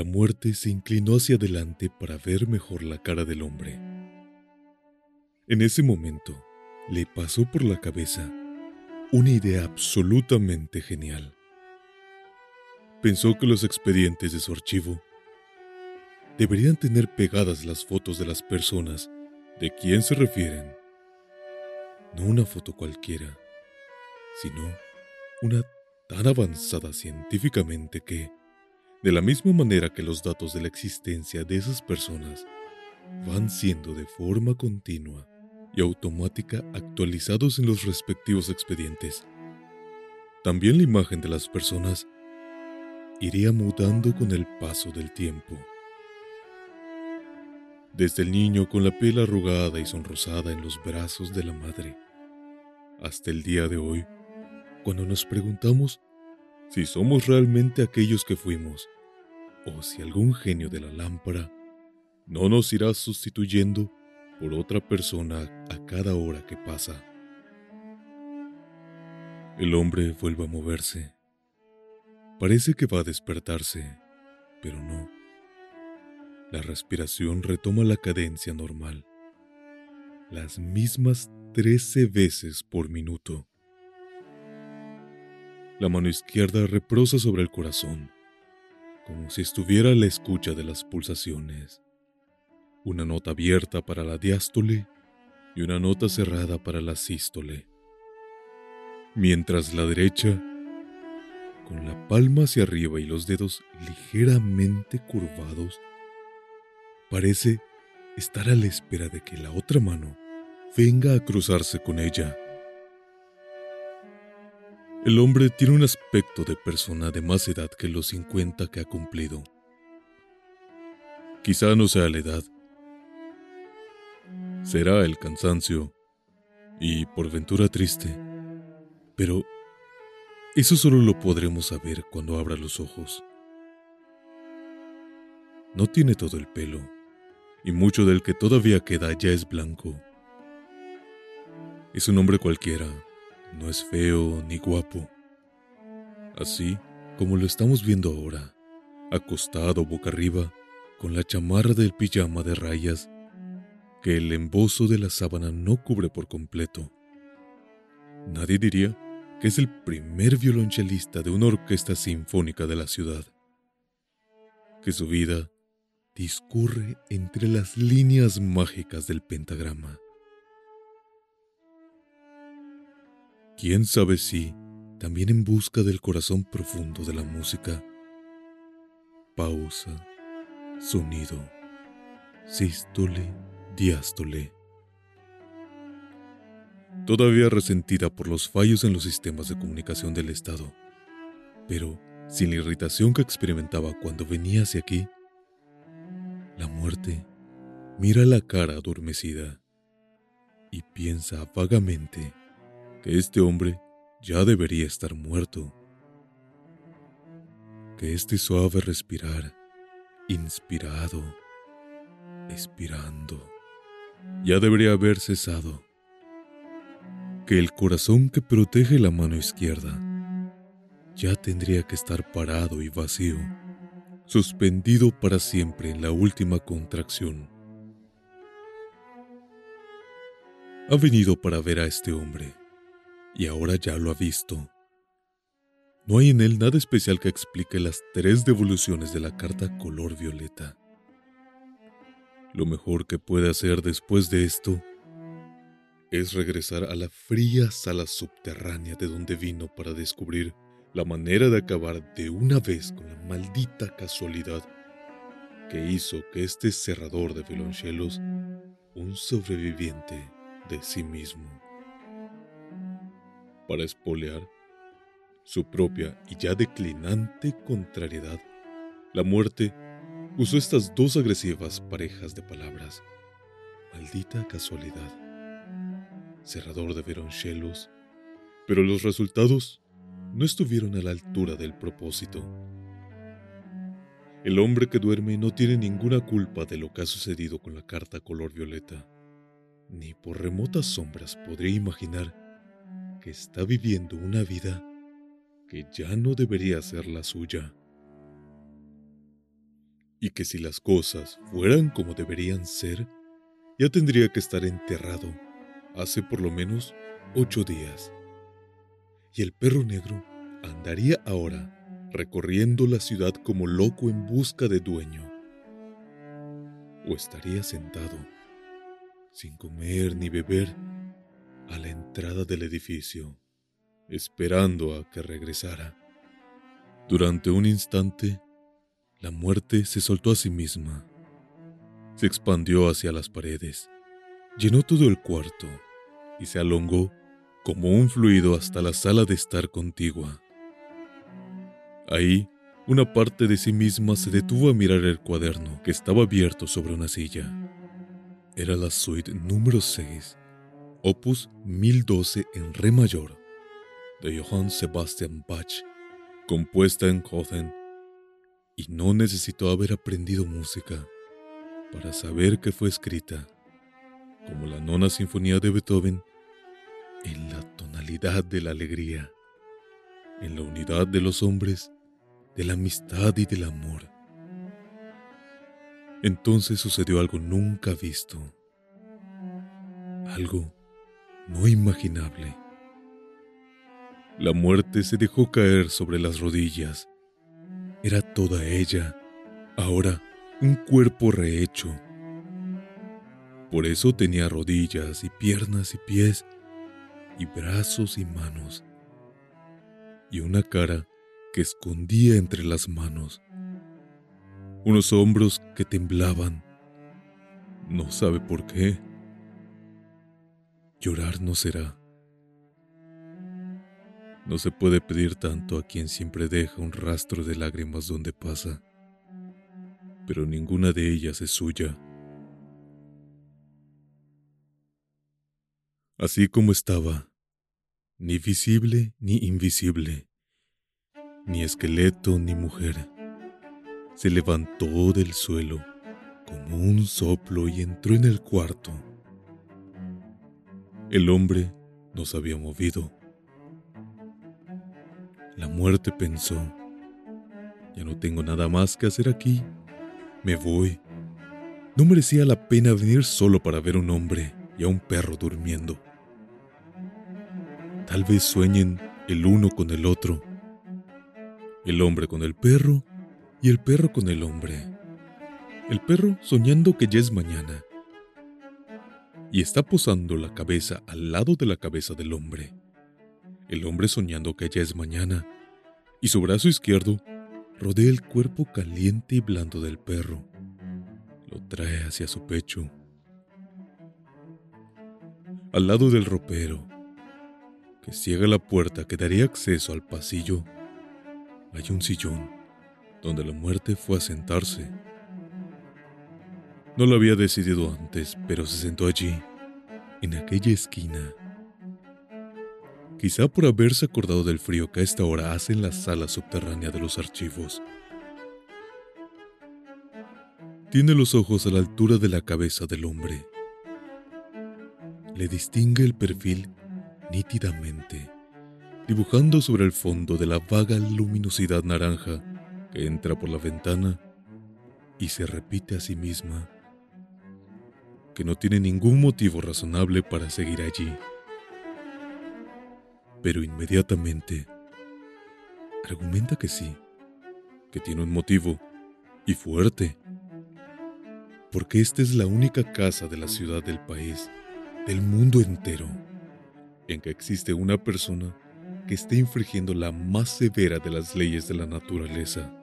La muerte se inclinó hacia adelante para ver mejor la cara del hombre. En ese momento le pasó por la cabeza una idea absolutamente genial. Pensó que los expedientes de su archivo deberían tener pegadas las fotos de las personas de quien se refieren. No una foto cualquiera, sino una tan avanzada científicamente que, de la misma manera que los datos de la existencia de esas personas van siendo de forma continua y automática actualizados en los respectivos expedientes, también la imagen de las personas iría mudando con el paso del tiempo. Desde el niño con la piel arrugada y sonrosada en los brazos de la madre, hasta el día de hoy, cuando nos preguntamos si somos realmente aquellos que fuimos, o si algún genio de la lámpara no nos irá sustituyendo por otra persona a cada hora que pasa. El hombre vuelve a moverse. Parece que va a despertarse, pero no. La respiración retoma la cadencia normal, las mismas trece veces por minuto. La mano izquierda reprosa sobre el corazón, como si estuviera a la escucha de las pulsaciones. Una nota abierta para la diástole y una nota cerrada para la sístole. Mientras la derecha, con la palma hacia arriba y los dedos ligeramente curvados, parece estar a la espera de que la otra mano venga a cruzarse con ella. El hombre tiene un aspecto de persona de más edad que los 50 que ha cumplido. Quizá no sea la edad. Será el cansancio y por ventura triste. Pero eso solo lo podremos saber cuando abra los ojos. No tiene todo el pelo, y mucho del que todavía queda ya es blanco. Es un hombre cualquiera, no es feo ni guapo. Así como lo estamos viendo ahora, acostado boca arriba, con la chamarra del pijama de rayas que el embozo de la sábana no cubre por completo. Nadie diría que es el primer violonchelista de una orquesta sinfónica de la ciudad, que su vida discurre entre las líneas mágicas del pentagrama. Quién sabe si, también en busca del corazón profundo de la música, pausa, sonido, sístole, diástole. Todavía resentida por los fallos en los sistemas de comunicación del Estado, pero sin la irritación que experimentaba cuando venía hacia aquí, la muerte mira la cara adormecida y piensa vagamente que este hombre ya debería estar muerto, que este suave respirar, inspirado, expirando, ya debería haber cesado, que el corazón que protege la mano izquierda ya tendría que estar parado y vacío, suspendido para siempre en la última contracción. Ha venido para ver a este hombre y ahora ya lo ha visto. No hay en él nada especial que explique las tres devoluciones de la carta color violeta. Lo mejor que puede hacer después de esto es regresar a la fría sala subterránea de donde vino para descubrir la manera de acabar de una vez con la maldita casualidad que hizo que este cerrador de violonchelos un sobreviviente de sí mismo. Para espolear su propia y ya declinante contrariedad, la muerte usó estas dos agresivas parejas de palabras. Maldita casualidad. Cerrador de violonchelos. Pero los resultados no estuvieron a la altura del propósito. El hombre que duerme no tiene ninguna culpa de lo que ha sucedido con la carta color violeta, ni por remotas sombras podría imaginar que está viviendo una vida que ya no debería ser la suya. Y que si las cosas fueran como deberían ser, ya tendría que estar enterrado hace por lo menos ocho días. Y el perro negro andaría ahora recorriendo la ciudad como loco en busca de dueño. O estaría sentado, sin comer ni beber, a la entrada del edificio, esperando a que regresara. Durante un instante, la muerte se soltó a sí misma. Se expandió hacia las paredes, llenó todo el cuarto y se alongó como un fluido hasta la sala de estar contigua. Ahí, una parte de sí misma se detuvo a mirar el cuaderno que estaba abierto sobre una silla. Era la suite número 6, opus 1012 en re mayor, de Johann Sebastian Bach, compuesta en Cothen, y no necesitó haber aprendido música para saber que fue escrita, como la nona sinfonía de Beethoven, en la tonalidad de la alegría, en la unidad de los hombres de la amistad y del amor. Entonces sucedió algo nunca visto, algo no imaginable. La muerte se dejó caer sobre las rodillas. Era toda ella, ahora un cuerpo rehecho. Por eso tenía rodillas y piernas y pies y brazos y manos y una cara que escondía entre las manos, unos hombros que temblaban. No sabe por qué. Llorar no será. No se puede pedir tanto a quien siempre deja un rastro de lágrimas donde pasa, pero ninguna de ellas es suya. Así como estaba, ni visible ni invisible, ni esqueleto ni mujer. Se levantó del suelo como un soplo y entró en el cuarto. El hombre no se había movido. La muerte pensó, ya no tengo nada más que hacer aquí, me voy. No merecía la pena venir solo para ver a un hombre y a un perro durmiendo. Tal vez sueñen el uno con el otro el hombre con el perro y el perro con el hombre. El perro soñando que ya es mañana y está posando la cabeza al lado de la cabeza del hombre. El hombre soñando que ya es mañana y su brazo izquierdo rodea el cuerpo caliente y blando del perro. Lo trae hacia su pecho. Al lado del ropero, que ciega la puerta que daría acceso al pasillo, hay un sillón donde la muerte fue a sentarse. No lo había decidido antes, pero se sentó allí, en aquella esquina. Quizá por haberse acordado del frío que a esta hora hace en la sala subterránea de los archivos. Tiene los ojos a la altura de la cabeza del hombre. Le distingue el perfil nítidamente dibujando sobre el fondo de la vaga luminosidad naranja que entra por la ventana y se repite a sí misma que no tiene ningún motivo razonable para seguir allí. Pero inmediatamente argumenta que sí, que tiene un motivo y fuerte, porque esta es la única casa de la ciudad del país, del mundo entero, en que existe una persona que esté infringiendo la más severa de las leyes de la naturaleza.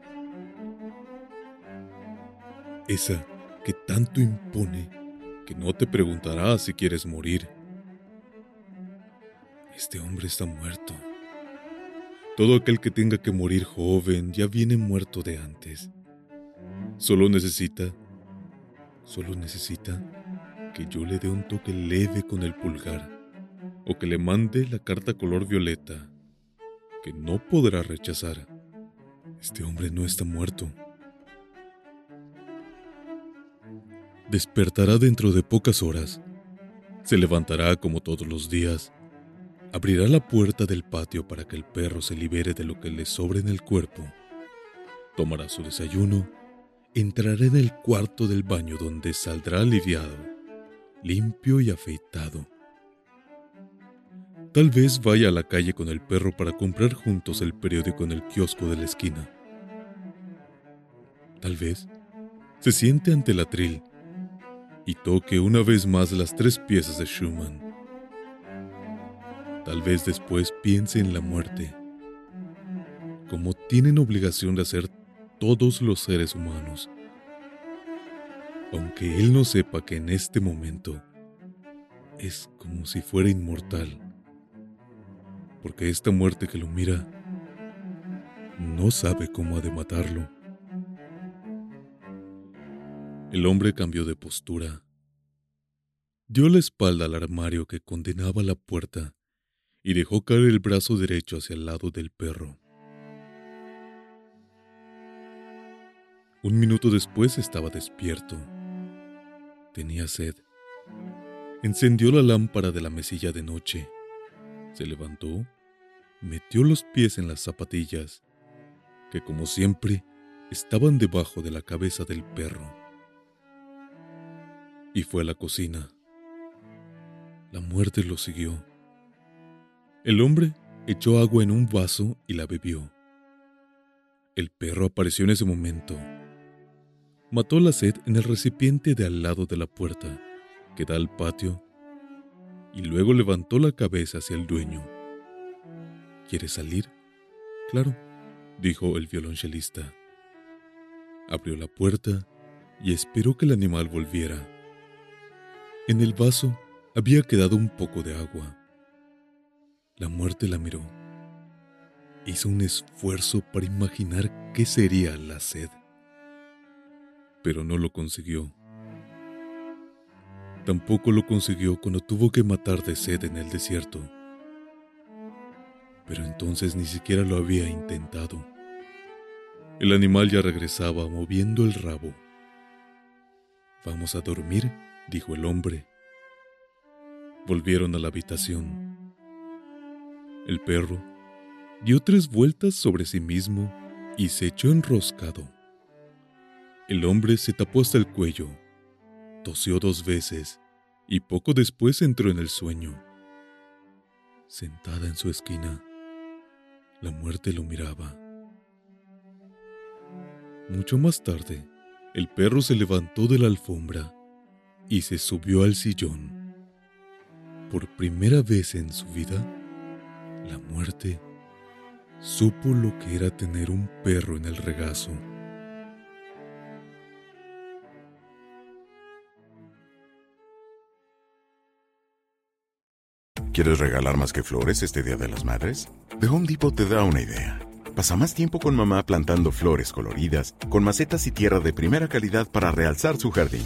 esa que tanto impone que no te preguntará si quieres morir. Este hombre está muerto. Todo aquel que tenga que morir joven ya viene muerto de antes. Solo necesita, solo necesita que yo le dé un toque leve con el pulgar o que le mande la carta color violeta que no podrá rechazar. Este hombre no está muerto. Despertará dentro de pocas horas. Se levantará como todos los días. Abrirá la puerta del patio para que el perro se libere de lo que le sobre en el cuerpo. Tomará su desayuno. Entrará en el cuarto del baño donde saldrá aliviado limpio y afeitado. Tal vez vaya a la calle con el perro para comprar juntos el periódico en el kiosco de la esquina. Tal vez se siente ante el atril y toque una vez más las tres piezas de Schumann. Tal vez después piense en la muerte, como tienen obligación de hacer todos los seres humanos aunque él no sepa que en este momento es como si fuera inmortal, porque esta muerte que lo mira no sabe cómo ha de matarlo. El hombre cambió de postura, dio la espalda al armario que condenaba la puerta y dejó caer el brazo derecho hacia el lado del perro. Un minuto después estaba despierto Tenía sed. Encendió la lámpara de la mesilla de noche. Se levantó, metió los pies en las zapatillas, que como siempre estaban debajo de la cabeza del perro. Y fue a la cocina. La muerte lo siguió. El hombre echó agua en un vaso y la bebió. El perro apareció en ese momento mató la sed en el recipiente de al lado de la puerta, que da al patio, y luego levantó la cabeza hacia el dueño. ¿Quieres salir? Claro, dijo el violonchelista. Abrió la puerta y esperó que el animal volviera. En el vaso había quedado un poco de agua. La muerte la miró. Hizo un esfuerzo para imaginar qué sería la sed pero no lo consiguió. Tampoco lo consiguió cuando tuvo que matar de sed en el desierto. Pero entonces ni siquiera lo había intentado. El animal ya regresaba moviendo el rabo. Vamos a dormir, dijo el hombre. Volvieron a la habitación. El perro dio tres vueltas sobre sí mismo y se echó enroscado. El hombre se tapó hasta el cuello, tosió dos veces y poco después entró en el sueño. Sentada en su esquina, la muerte lo miraba. Mucho más tarde, el perro se levantó de la alfombra y se subió al sillón. Por primera vez en su vida, la muerte supo lo que era tener un perro en el regazo. ¿Quieres regalar más que flores este Día de las Madres? The Home Depot te da una idea. Pasa más tiempo con mamá plantando flores coloridas, con macetas y tierra de primera calidad para realzar su jardín.